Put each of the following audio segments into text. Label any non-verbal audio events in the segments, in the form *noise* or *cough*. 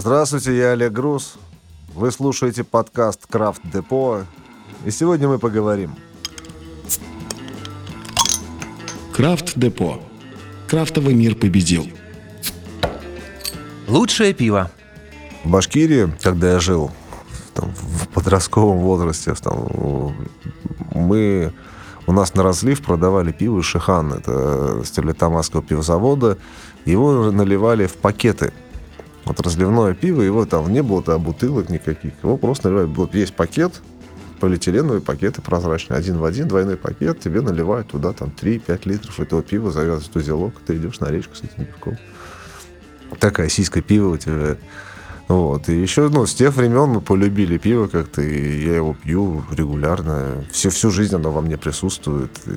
Здравствуйте, я Олег Груз. Вы слушаете подкаст Крафт Депо. И сегодня мы поговорим. Крафт Депо. Крафтовый мир победил. Лучшее пиво. В Башкирии, когда я жил там, в подростковом возрасте, там, мы у нас на разлив продавали пиво Шихан, это Стерлитамакского пивзавода. Его наливали в пакеты. Вот разливное пиво, его там не было там бутылок никаких. Его просто наливают. Вот есть пакет, полиэтиленовые пакеты прозрачные, один в один, двойной пакет, тебе наливают туда там 3-5 литров этого пива, завязывают узелок, ты идешь на речку с этим пивком. Такая сиська пива у тебя. Вот. И еще, ну, с тех времен мы полюбили пиво как-то, и я его пью регулярно. Всю, всю жизнь оно во мне присутствует. И,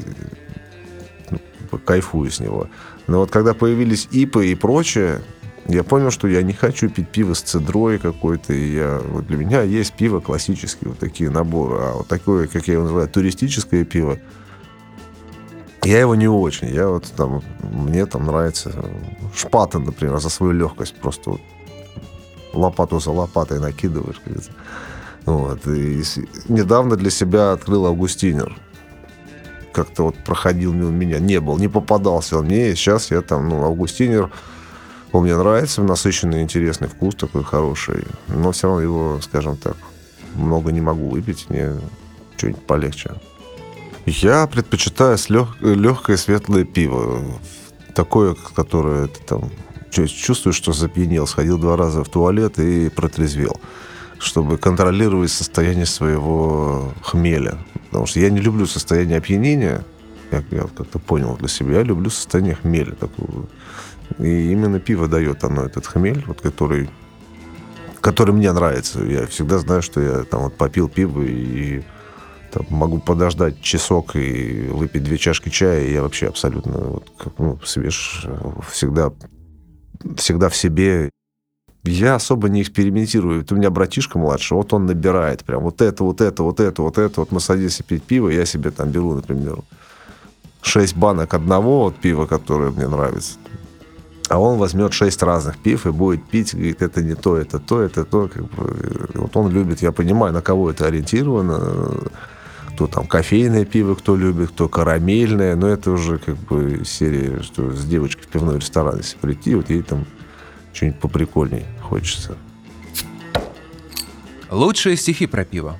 ну, кайфую с него. Но вот когда появились ипы и прочее, я понял, что я не хочу пить пиво с цедрой какой-то. И я, вот для меня есть пиво классические, вот такие наборы. А вот такое, как я его называю, туристическое пиво, я его не очень. Я вот там, мне там нравится шпата, например, за свою легкость. Просто вот лопату за лопатой накидываешь. Вот. И недавно для себя открыл Августинер. Как-то вот проходил мимо меня. Не был, не попадался он мне. И сейчас я там, ну, Августинер он мне нравится, насыщенный, интересный вкус такой хороший. Но все равно его, скажем так, много не могу выпить. Мне что-нибудь полегче. Я предпочитаю лег... легкое светлое пиво. Такое, которое ты там чувствуешь, что запьянел. Сходил два раза в туалет и протрезвел. Чтобы контролировать состояние своего хмеля. Потому что я не люблю состояние опьянения. Как я как-то понял для себя. Я люблю состояние хмеля. Такого и именно пиво дает оно этот хмель, вот который, который мне нравится. Я всегда знаю, что я там вот попил пиво и там, могу подождать часок и выпить две чашки чая, и я вообще абсолютно вот, как, ну, свеж, всегда, всегда в себе. Я особо не экспериментирую. Вот у меня братишка младший, вот он набирает прям вот это, вот это, вот это, вот это. Вот мы садимся пить пиво, я себе там беру, например, шесть банок одного вот пива, которое мне нравится а он возьмет шесть разных пив и будет пить, говорит, это не то, это то, это то. Как бы, вот он любит, я понимаю, на кого это ориентировано, кто там кофейное пиво, кто любит, кто карамельное, но это уже как бы серия, что с девочкой в пивной ресторан, если прийти, вот ей там что-нибудь поприкольнее хочется. Лучшие стихи про пиво.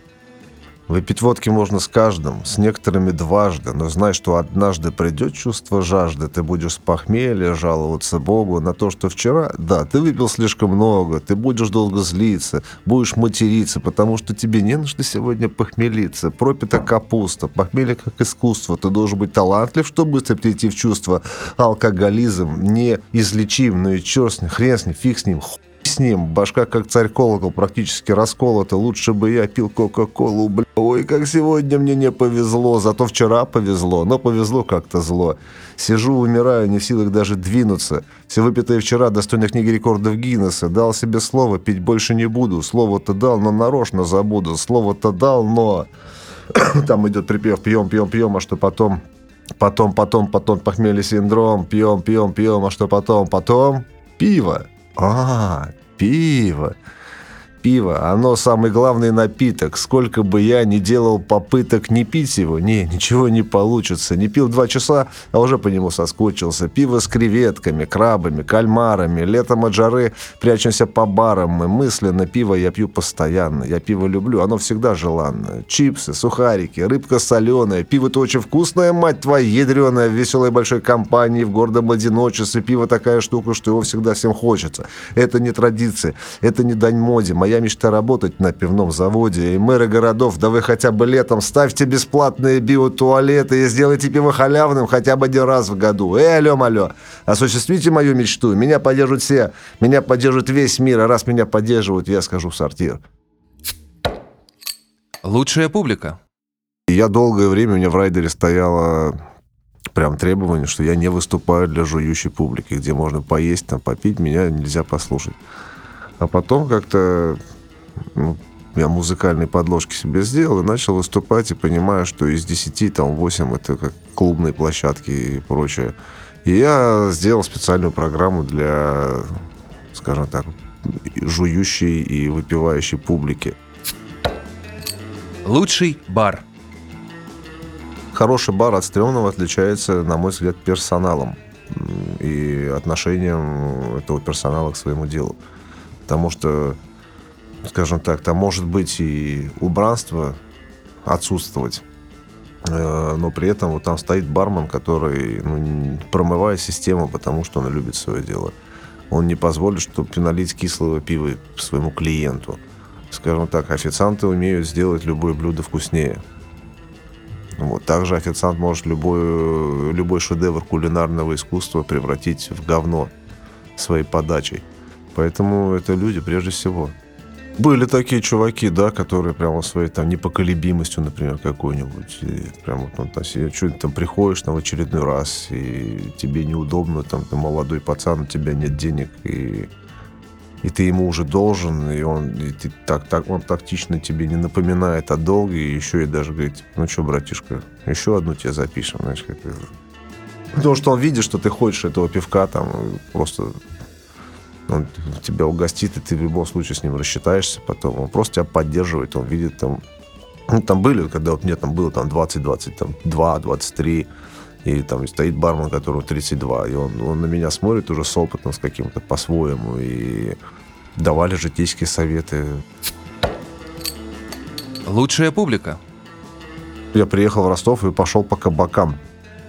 Выпить водки можно с каждым, с некоторыми дважды, но знай, что однажды придет чувство жажды, ты будешь с похмелья жаловаться Богу на то, что вчера, да, ты выпил слишком много, ты будешь долго злиться, будешь материться, потому что тебе не нужно сегодня похмелиться. Пропита капуста, похмелье как искусство, ты должен быть талантлив, чтобы быстро прийти в чувство. Алкоголизм неизлечим, ну и черт с ним, хрен с ним, фиг с ним, хуй с ним. Башка как царь колокол, практически расколота. Лучше бы я пил Кока-Колу, бля. Ой, как сегодня мне не повезло. Зато вчера повезло, но повезло как-то зло. Сижу, умираю, не в силах даже двинуться. Все выпитое вчера достойно книги рекордов Гиннесса. Дал себе слово, пить больше не буду. Слово-то дал, но нарочно забуду. Слово-то дал, но... *coughs* Там идет припев «пьем, пьем, пьем», а что потом... Потом, потом, потом похмелье синдром, пьем, пьем, пьем, а что потом? Потом пиво. А, пиво пиво, оно самый главный напиток. Сколько бы я ни делал попыток не пить его, не, ничего не получится. Не пил два часа, а уже по нему соскучился. Пиво с креветками, крабами, кальмарами. Летом от жары прячемся по барам. Мы мысленно пиво я пью постоянно. Я пиво люблю, оно всегда желанно. Чипсы, сухарики, рыбка соленая. Пиво-то очень вкусное, мать твоя, ядреная, в веселой большой компании, в гордом одиночестве. Пиво такая штука, что его всегда всем хочется. Это не традиция, это не дань моде. Моя Моя мечта работать на пивном заводе. И мэры городов, да вы хотя бы летом ставьте бесплатные биотуалеты и сделайте пиво халявным хотя бы один раз в году. Эй, алло, алло, осуществите мою мечту. Меня поддержат все. Меня поддержит весь мир. А раз меня поддерживают, я скажу в сортир. Лучшая публика. Я долгое время, у меня в райдере стояло прям требование, что я не выступаю для жующей публики, где можно поесть, там, попить, меня нельзя послушать. А потом как-то ну, я музыкальные подложки себе сделал и начал выступать, и понимаю, что из 10, там, 8 это как клубные площадки и прочее. И я сделал специальную программу для, скажем так, жующей и выпивающей публики. Лучший бар. Хороший бар от стрёмного отличается, на мой взгляд, персоналом и отношением этого персонала к своему делу. Потому что, скажем так, там может быть и убранство отсутствовать, э, но при этом вот там стоит бармен, который ну, промывает систему, потому что он любит свое дело. Он не позволит, чтобы налить кислого пива своему клиенту. Скажем так, официанты умеют сделать любое блюдо вкуснее. Вот. Также официант может любой, любой шедевр кулинарного искусства превратить в говно своей подачей. Поэтому это люди прежде всего. Были такие чуваки, да, которые прямо своей там непоколебимостью, например, какой-нибудь. Прям вот он там себе, что там приходишь там в очередной раз, и тебе неудобно, там ты молодой пацан, у тебя нет денег, и, и ты ему уже должен, и он, и ты так, так, он тактично тебе не напоминает о долге, и еще и даже говорит, ну что, братишка, еще одну тебе запишем, знаешь, как Потому что он видит, что ты хочешь этого пивка, там, просто он тебя угостит, и ты в любом случае с ним рассчитаешься потом. Он просто тебя поддерживает, он видит там... Ну, там были, когда вот мне там было там 20-20, там 2, 23, и там стоит бармен, которому 32, и он, он на меня смотрит уже с опытом, с каким-то по-своему, и давали житейские советы. Лучшая публика. Я приехал в Ростов и пошел по кабакам.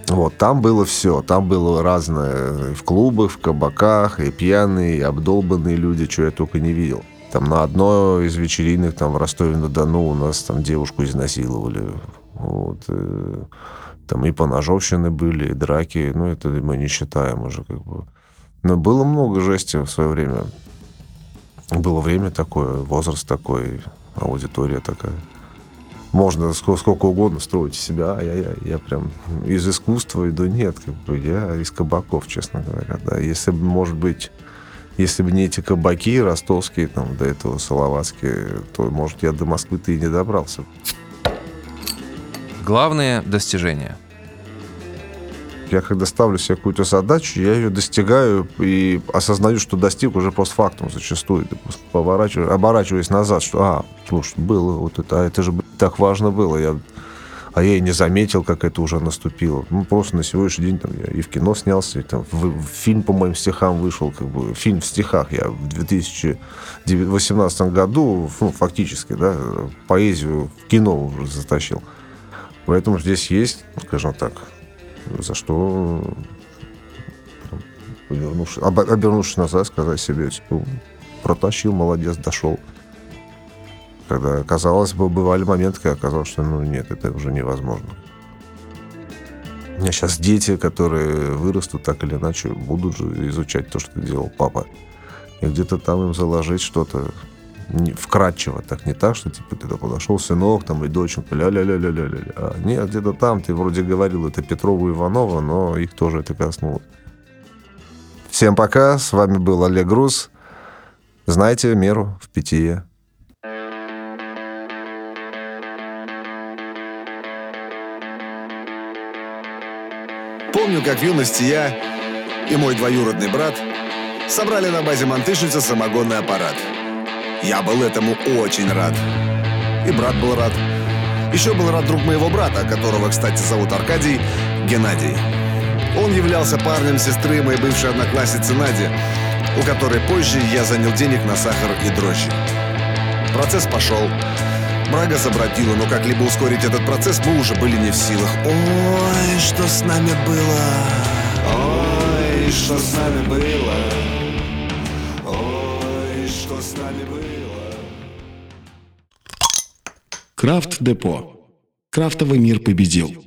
Вот, там было все. Там было разное. В клубах, в кабаках, и пьяные, и обдолбанные люди, что я только не видел. Там на одной из вечеринок там в Ростове-на-Дону у нас там девушку изнасиловали. Вот. И, там и поножовщины были, и драки. Ну, это мы не считаем уже как бы. Но было много жести в свое время. Было время такое, возраст такой, аудитория такая можно сколько угодно строить себя, а я, я, я прям из искусства иду, нет, как бы я из кабаков, честно говоря, да. Если бы, может быть, если бы не эти кабаки ростовские, там, до этого салаватские, то, может, я до Москвы-то и не добрался. Главное достижение. Я когда ставлю себе какую-то задачу, я ее достигаю и осознаю, что достиг уже постфактум зачастую. Поворачиваю, оборачиваясь назад, что, а, слушай, было вот это, а это же так важно было. Я, а я и не заметил, как это уже наступило. Ну, просто на сегодняшний день там, я и в кино снялся, и там в, в фильм по моим стихам вышел, как бы фильм в стихах. Я в 2018 году, ну, фактически, да, поэзию в кино уже затащил. Поэтому здесь есть, скажем так, за что обернувшись назад, сказать себе, типа, протащил, молодец, дошел. Когда, казалось бы, бывали моменты, когда оказалось, что ну нет, это уже невозможно. У меня сейчас дети, которые вырастут так или иначе, будут же изучать то, что делал папа. И где-то там им заложить что-то вкратчиво, так не так, что типа ты подошел, сынок, там и доченька, ля-ля-ля-ля-ля-ля. А нет, где-то там ты вроде говорил это Петрову Иванова, но их тоже это коснулось. Всем пока, с вами был Олег Груз. Знайте меру в питье. Помню, как в юности я и мой двоюродный брат собрали на базе мантышницы самогонный аппарат. Я был этому очень рад. И брат был рад. Еще был рад друг моего брата, которого, кстати, зовут Аркадий, Геннадий. Он являлся парнем сестры моей бывшей одноклассницы Нади, у которой позже я занял денег на сахар и дрожжи. Процесс пошел. Брага забродила, но как-либо ускорить этот процесс мы уже были не в силах. Ой, что с нами было? Ой, что с нами было? Ой, что с нами было? Крафт Депо. Крафтовый мир победил.